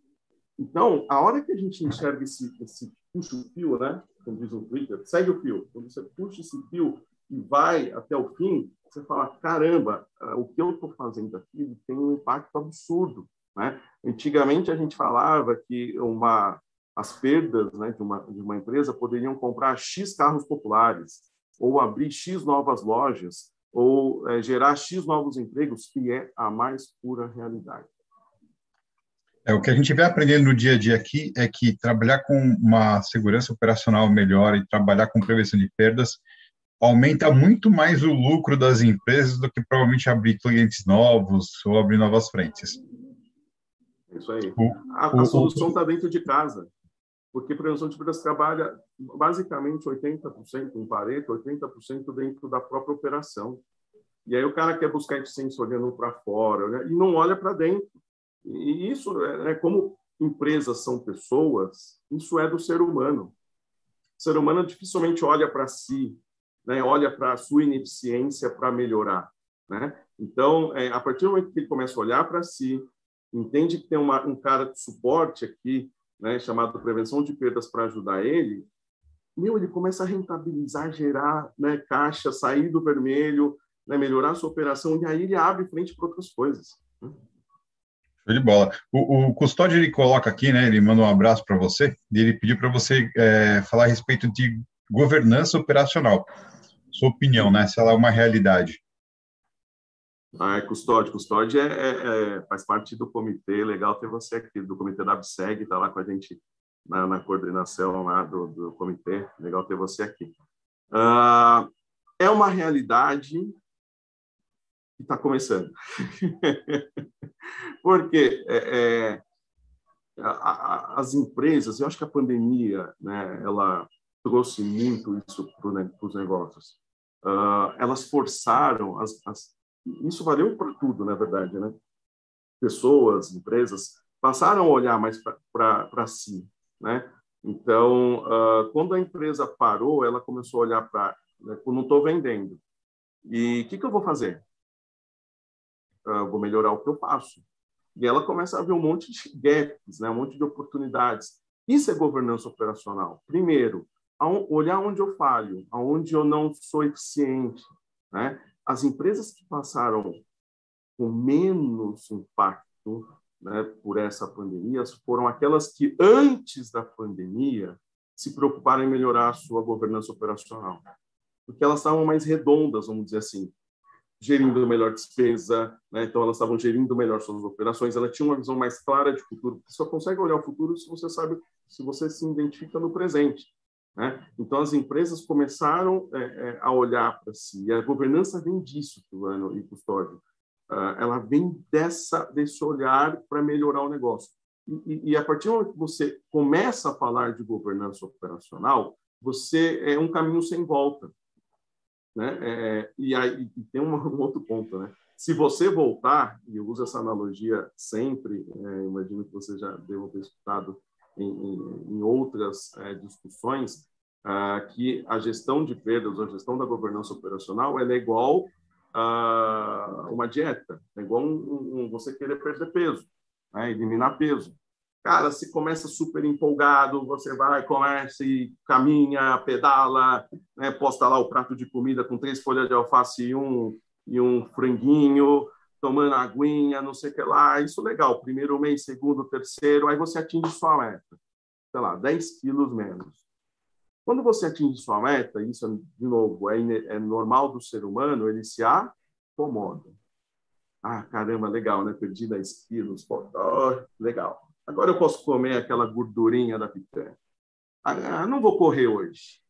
Então, a hora que a gente enxerga esse, esse puxa o fio, né? Como diz o Twitter, segue o fio. Quando você puxa esse fio e vai até o fim, você fala: caramba, ah, o que eu estou fazendo aqui tem um impacto absurdo. Né? Antigamente a gente falava que uma, as perdas né, de, uma, de uma empresa poderiam comprar X carros populares, ou abrir X novas lojas, ou é, gerar X novos empregos, que é a mais pura realidade. É, o que a gente vem aprendendo no dia a dia aqui é que trabalhar com uma segurança operacional melhor e trabalhar com prevenção de perdas aumenta muito mais o lucro das empresas do que provavelmente abrir clientes novos ou abrir novas frentes. Isso aí. A, a solução está dentro de casa, porque prevenção de perdas trabalha basicamente 80% em Pareto, 80% dentro da própria operação. E aí o cara quer buscar eficiência olhando para fora né? e não olha para dentro. E isso é, é como empresas são pessoas, isso é do ser humano. O ser humano dificilmente olha para si, né? olha para a sua ineficiência para melhorar. Né? Então, é, a partir do momento que ele começa a olhar para si, entende que tem uma, um cara de suporte aqui, né, chamado prevenção de perdas para ajudar ele, meu, ele começa a rentabilizar, gerar né, caixa, sair do vermelho, né, melhorar a sua operação, e aí ele abre frente para outras coisas. Show de bola. O, o Custódio, ele coloca aqui, né, ele manda um abraço para você, e ele pediu para você é, falar a respeito de governança operacional. Sua opinião, né, se ela é uma realidade. Ah, é custódio. Custódio é, é, é, faz parte do comitê. Legal ter você aqui, do comitê da ABSEG, está lá com a gente na, na coordenação lá do, do, comitê. Legal ter você aqui. Ah, é uma realidade que está começando. Porque é, é, a, a, as empresas, eu acho que a pandemia, né, ela trouxe muito isso para os negócios. Uh, elas forçaram as, as isso valeu para tudo, na verdade, né? Pessoas, empresas passaram a olhar mais para si, né? Então, uh, quando a empresa parou, ela começou a olhar para, né, não estou vendendo. E o que, que, eu vou fazer? Uh, vou melhorar o que eu faço. E ela começa a ver um monte de gaps, né, um monte de oportunidades. Isso é governança operacional. Primeiro, olhar onde eu falho, aonde eu não sou eficiente, né? as empresas que passaram com menos impacto né, por essa pandemia foram aquelas que, antes da pandemia, se preocuparam em melhorar a sua governança operacional. Porque elas estavam mais redondas, vamos dizer assim, gerindo melhor despesa, né? então elas estavam gerindo melhor suas operações, ela tinha uma visão mais clara de futuro. Você só consegue olhar o futuro se você sabe, se você se identifica no presente. Né? Então, as empresas começaram é, é, a olhar para si. E a governança vem disso, Fulano e Custódio. Uh, ela vem dessa, desse olhar para melhorar o negócio. E, e, a partir do momento que você começa a falar de governança operacional, você é um caminho sem volta. Né? É, e aí e tem um, um, outro ponto. Né? Se você voltar, e eu uso essa analogia sempre, é, imagino que você já deva ter escutado em, em outras é, discussões, ah, que a gestão de perdas, a gestão da governança operacional, ela é igual a uma dieta, é igual um, um, você querer perder peso, né, eliminar peso. Cara, se começa super empolgado, você vai, começa e caminha, pedala, né, posta lá o prato de comida com três folhas de alface e um, e um franguinho, tomando aguinha, não sei o que lá. Isso legal. Primeiro mês, segundo, terceiro, aí você atinge sua meta. Sei lá, 10 quilos menos. Quando você atinge sua meta, isso, de novo, é, é normal do ser humano, ele se acomoda. Ah, caramba, legal, né? Perdi 10 quilos. Oh, legal. Agora eu posso comer aquela gordurinha da picanha. Ah, não vou correr hoje.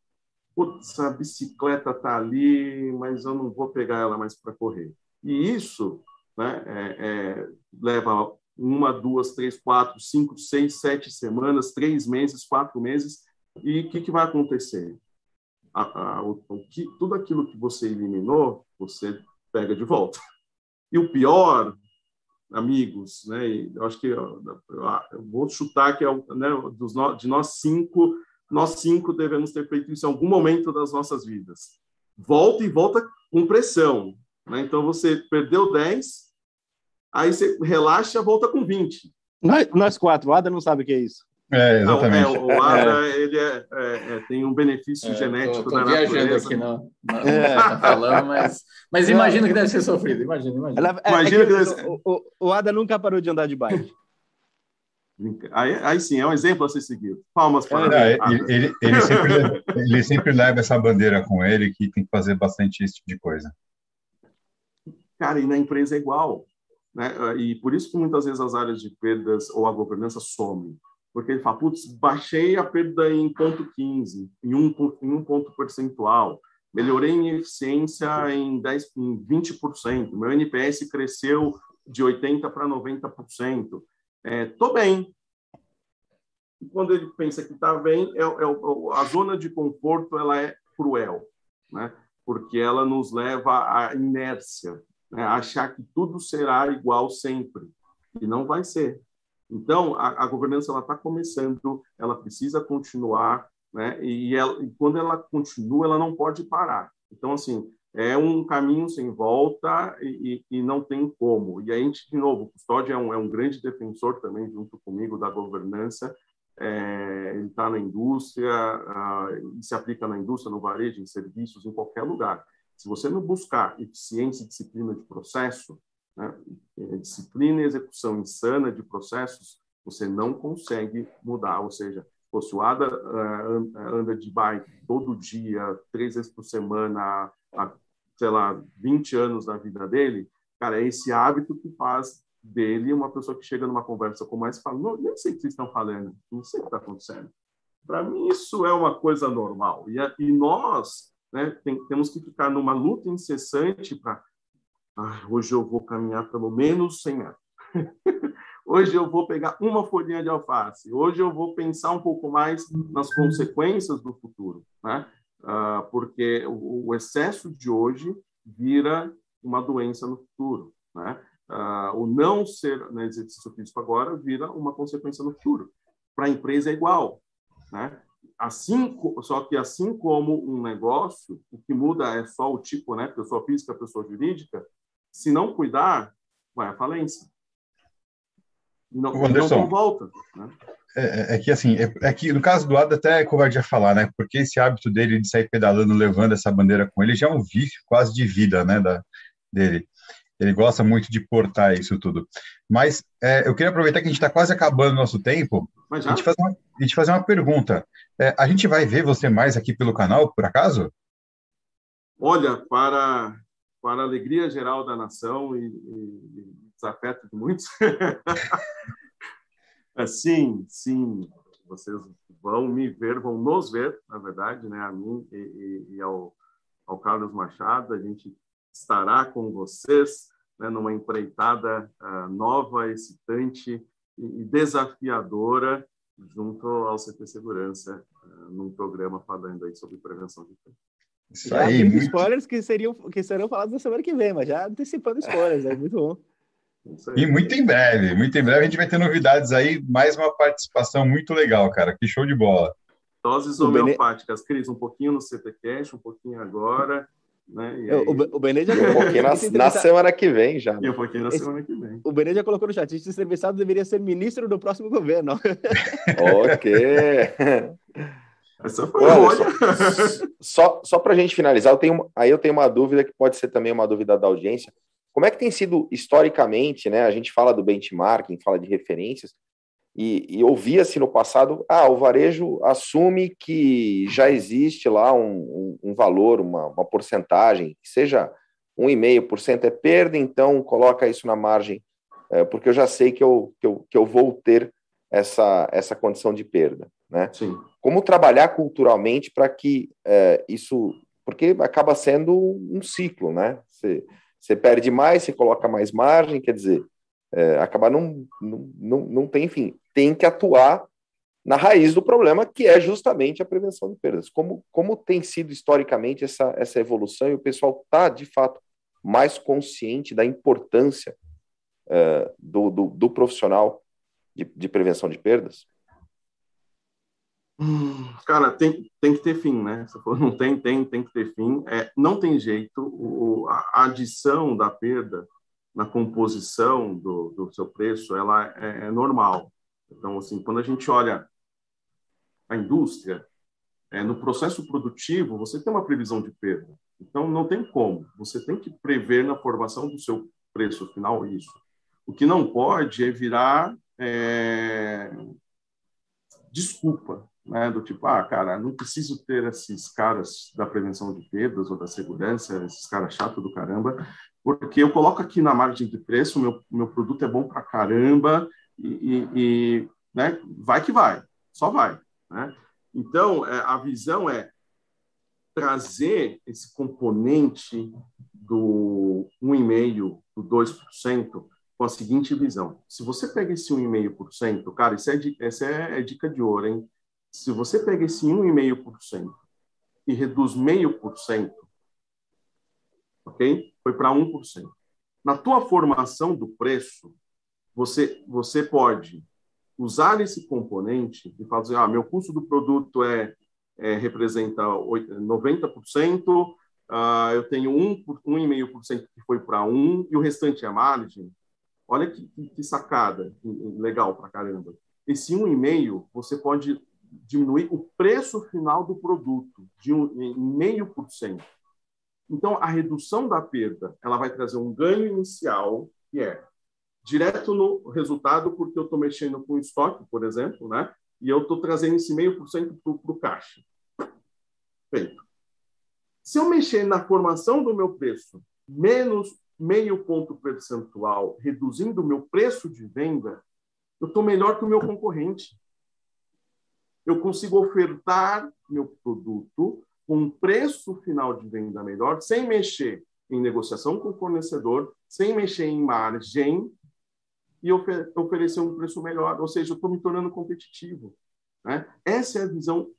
putz, a bicicleta está ali, mas eu não vou pegar ela mais para correr. E isso né, é, é, leva uma, duas, três, quatro, cinco, seis, sete semanas, três meses, quatro meses, e o que, que vai acontecer? A, a, o, o que, tudo aquilo que você eliminou, você pega de volta. E o pior, amigos, né? Eu acho que eu, eu vou chutar que é né, dos de nós cinco, nós cinco devemos ter feito isso em algum momento das nossas vidas. Volta e volta com pressão. Né? Então você perdeu 10, aí você relaxa, volta com 20. Nós, nós quatro, o Ada não sabe o que é isso. É, exatamente. Não, é, o Ada é. ele é, é, é, tem um benefício genético tô, tô da viajando aqui não, não, tá falando, mas, mas imagina que deve ser sofrido. Imagina, imagina. Ela, imagina que, que deve... o, o, o Ada nunca parou de andar de bike. Aí, aí, sim, é um exemplo a ser seguido. Palmas para é, ele, ele, ele, sempre, ele sempre leva essa bandeira com ele que tem que fazer bastante esse tipo de coisa. Cara, e na empresa é igual. Né? E por isso que muitas vezes as áreas de perdas ou a governança somem. Porque ele fala, putz, baixei a perda em ponto 15, em um, em um ponto percentual, melhorei minha eficiência em, 10, em 20%, meu NPS cresceu de 80% para 90%. Estou é, bem. E quando ele pensa que está bem, é, é, a zona de conforto ela é cruel, né? porque ela nos leva à inércia, né? achar que tudo será igual sempre. E não vai ser. Então, a, a governança ela está começando, ela precisa continuar, né? E, ela, e quando ela continua, ela não pode parar. Então, assim, é um caminho sem volta e, e, não tem como. E a gente, de novo, o Custódio é um, é um grande defensor também, junto comigo, da governança. É, ele está na indústria, uh, se aplica na indústria, no varejo, em serviços, em qualquer lugar. Se você não buscar eficiência e disciplina de processo, né, é, disciplina e execução insana de processos, você não consegue mudar. Ou seja, se o Ada uh, anda de bike todo dia, três vezes por semana, há, sei lá, 20 anos da vida dele, cara, é esse hábito que faz dele uma pessoa que chega numa conversa como essa e fala, não, nem sei o que vocês estão falando, não sei o que está acontecendo. Para mim, isso é uma coisa normal. E, e nós né, tem, temos que ficar numa luta incessante para ah, hoje eu vou caminhar pelo menos 100 metros. hoje eu vou pegar uma folhinha de alface. Hoje eu vou pensar um pouco mais nas consequências do futuro, né? Ah, porque o, o, excesso de hoje vira uma doença no futuro, né? Ah, o não ser né, exercício físico agora vira uma consequência no futuro. Para a empresa é igual, né? Assim, só que assim como um negócio, o que muda é só o tipo, né? Pessoa física, pessoa jurídica se não cuidar, vai à falência. Não, Anderson, não volta. Né? É, é, é, que assim, é, é, que no caso do Ada até é covardia falar, né? Porque esse hábito dele de sair pedalando, levando essa bandeira com ele, já é um vício quase de vida, né? Da, dele. Ele gosta muito de portar isso tudo. Mas é, eu queria aproveitar que a gente está quase acabando o nosso tempo. Mas já? A gente fazer uma, a gente fazer uma pergunta. É, a gente vai ver você mais aqui pelo canal, por acaso? Olha, para para a alegria geral da nação e, e, e desafeto de muitos. É, sim, sim, vocês vão me ver, vão nos ver, na verdade, né, a mim e, e ao, ao Carlos Machado. A gente estará com vocês né, numa empreitada uh, nova, excitante e, desafiadora junto ao CT Segurança, uh, num programa falando aí sobre prevenção de crime. Isso já aí, muito... spoilers que, seriam, que serão falados na semana que vem, mas já antecipando spoilers, é muito bom. E muito em breve, muito em breve a gente vai ter novidades aí, mais uma participação muito legal, cara. Que show de bola. Doses homeopáticas, Cris, um pouquinho no CTCast, um pouquinho agora. Né? Aí... O, o Benê já um pouquinho na, na, semana que vem já. Né? E um pouquinho na Esse, semana que vem. O Benê já colocou no chat, esse entrevistado deveria ser ministro do próximo governo. ok. Essa foi Olha, só, só para a gente finalizar, eu tenho, aí eu tenho uma dúvida que pode ser também uma dúvida da audiência. Como é que tem sido historicamente, né? A gente fala do benchmarking, fala de referências, e, e ouvia-se no passado, ah, o varejo assume que já existe lá um, um, um valor, uma, uma porcentagem, que seja 1,5% é perda, então coloca isso na margem, é, porque eu já sei que eu, que eu, que eu vou ter essa, essa condição de perda. né? Sim. Como trabalhar culturalmente para que é, isso, porque acaba sendo um ciclo, né? Você, você perde mais, você coloca mais margem, quer dizer, é, acabar não, não, não, não tem fim. Tem que atuar na raiz do problema, que é justamente a prevenção de perdas. Como, como tem sido historicamente essa, essa evolução e o pessoal está, de fato, mais consciente da importância uh, do, do, do, profissional de, de, prevenção de perdas? Hum, cara, tem, tem que ter fim, né? Você falou, não tem, tem, tem que ter fim. É, não tem jeito. O, a adição da perda na composição do, do seu preço, ela é, é normal. Então, assim, quando a gente olha a indústria, é, no processo produtivo, você tem uma previsão de perda. Então, não tem como. Você tem que prever na formação do seu preço final isso. O que não pode é virar é, desculpa, né? do tipo, ah, cara, não preciso ter esses caras da prevenção de perdas ou da segurança, esses caras chatos do caramba, porque eu coloco aqui na margem de preço, meu, meu produto é bom para caramba e, e, né? vai que vai, só vai. Né? Então, é, a visão é trazer esse componente do 1,5%, do 2%, com a seguinte visão. Se você pega esse 1,5%, cara, isso é, essa é, é dica de ouro, hein? Se você pega esse 1,5% e reduz 0,5%, ok? Foi para 1%. Na tua formação do preço, você, você pode usar esse componente e fazer, ah, meu custo do produto é, é representa 90%, ah, eu tenho 1,5% que foi para 1% e o restante é margem. Olha que, que sacada legal para caramba. Esse 1,5% você pode diminuir o preço final do produto de 0,5%. Então, a redução da perda ela vai trazer um ganho inicial, que é direto no resultado, porque eu estou mexendo com estoque, por exemplo, né? e eu estou trazendo esse meio por cento para o caixa. Feito. Se eu mexer na formação do meu preço, menos meio ponto percentual, reduzindo o meu preço de venda, eu estou melhor que o meu concorrente. Eu consigo ofertar meu produto um preço final de venda melhor, sem mexer em negociação com o fornecedor, sem mexer em margem, e ofer oferecer um preço melhor, ou seja, eu estou me tornando competitivo. Né? Essa é a visão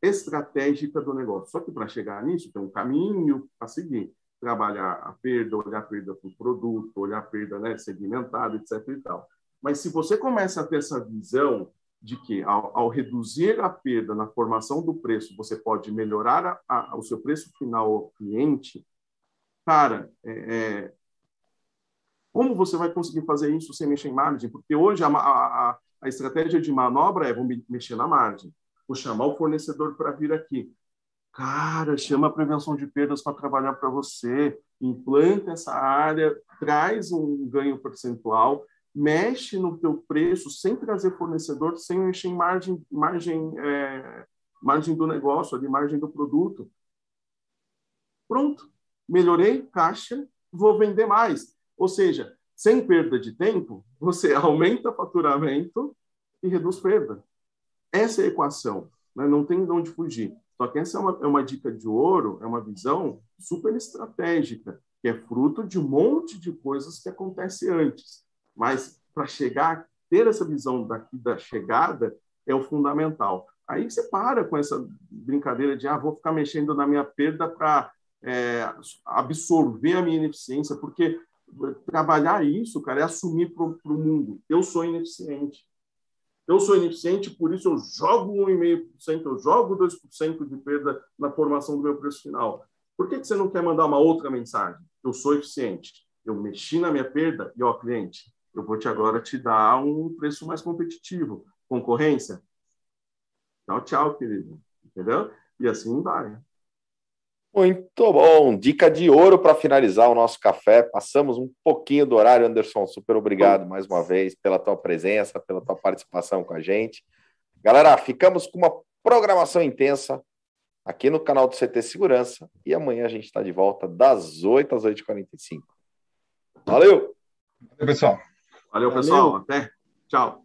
estratégica do negócio. Só que para chegar nisso, tem um caminho a seguir. Trabalhar a perda, olhar a perda para o produto, olhar a perda né, segmentada, etc. E tal. Mas se você começa a ter essa visão de que, ao, ao reduzir a perda na formação do preço, você pode melhorar a, a, o seu preço final ao cliente, cara, é, é, como você vai conseguir fazer isso sem mexer em margem? Porque hoje a, a, a estratégia de manobra é vou mexer na margem, vou chamar o fornecedor para vir aqui. Cara, chama a prevenção de perdas para trabalhar para você, implanta essa área, traz um ganho percentual, mexe no teu preço sem trazer fornecedor, sem em margem, margem, é, margem do negócio, ali, margem do produto. Pronto, melhorei caixa, vou vender mais. Ou seja, sem perda de tempo, você aumenta faturamento e reduz perda. Essa é a equação, né? não tem de onde fugir. Só que essa é uma, é uma dica de ouro, é uma visão super estratégica, que é fruto de um monte de coisas que acontecem antes. Mas para chegar, ter essa visão daqui da chegada é o fundamental. Aí você para com essa brincadeira de ah, vou ficar mexendo na minha perda para é, absorver a minha ineficiência, porque trabalhar isso, cara, é assumir para o mundo. Eu sou ineficiente. Eu sou ineficiente, por isso eu jogo 1,5%, eu jogo 2% de perda na formação do meu preço final. Por que, que você não quer mandar uma outra mensagem? Eu sou eficiente. Eu mexi na minha perda e, ó, cliente, eu vou te agora te dar um preço mais competitivo. Concorrência? Tchau, tchau, querido. Entendeu? E assim vai. Muito bom. Dica de ouro para finalizar o nosso café. Passamos um pouquinho do horário, Anderson. Super obrigado mais uma vez pela tua presença, pela tua participação com a gente. Galera, ficamos com uma programação intensa aqui no canal do CT Segurança e amanhã a gente está de volta das 8 às 8h45. Valeu! Valeu, pessoal. Valeu, pessoal. Valeu. Até. Tchau.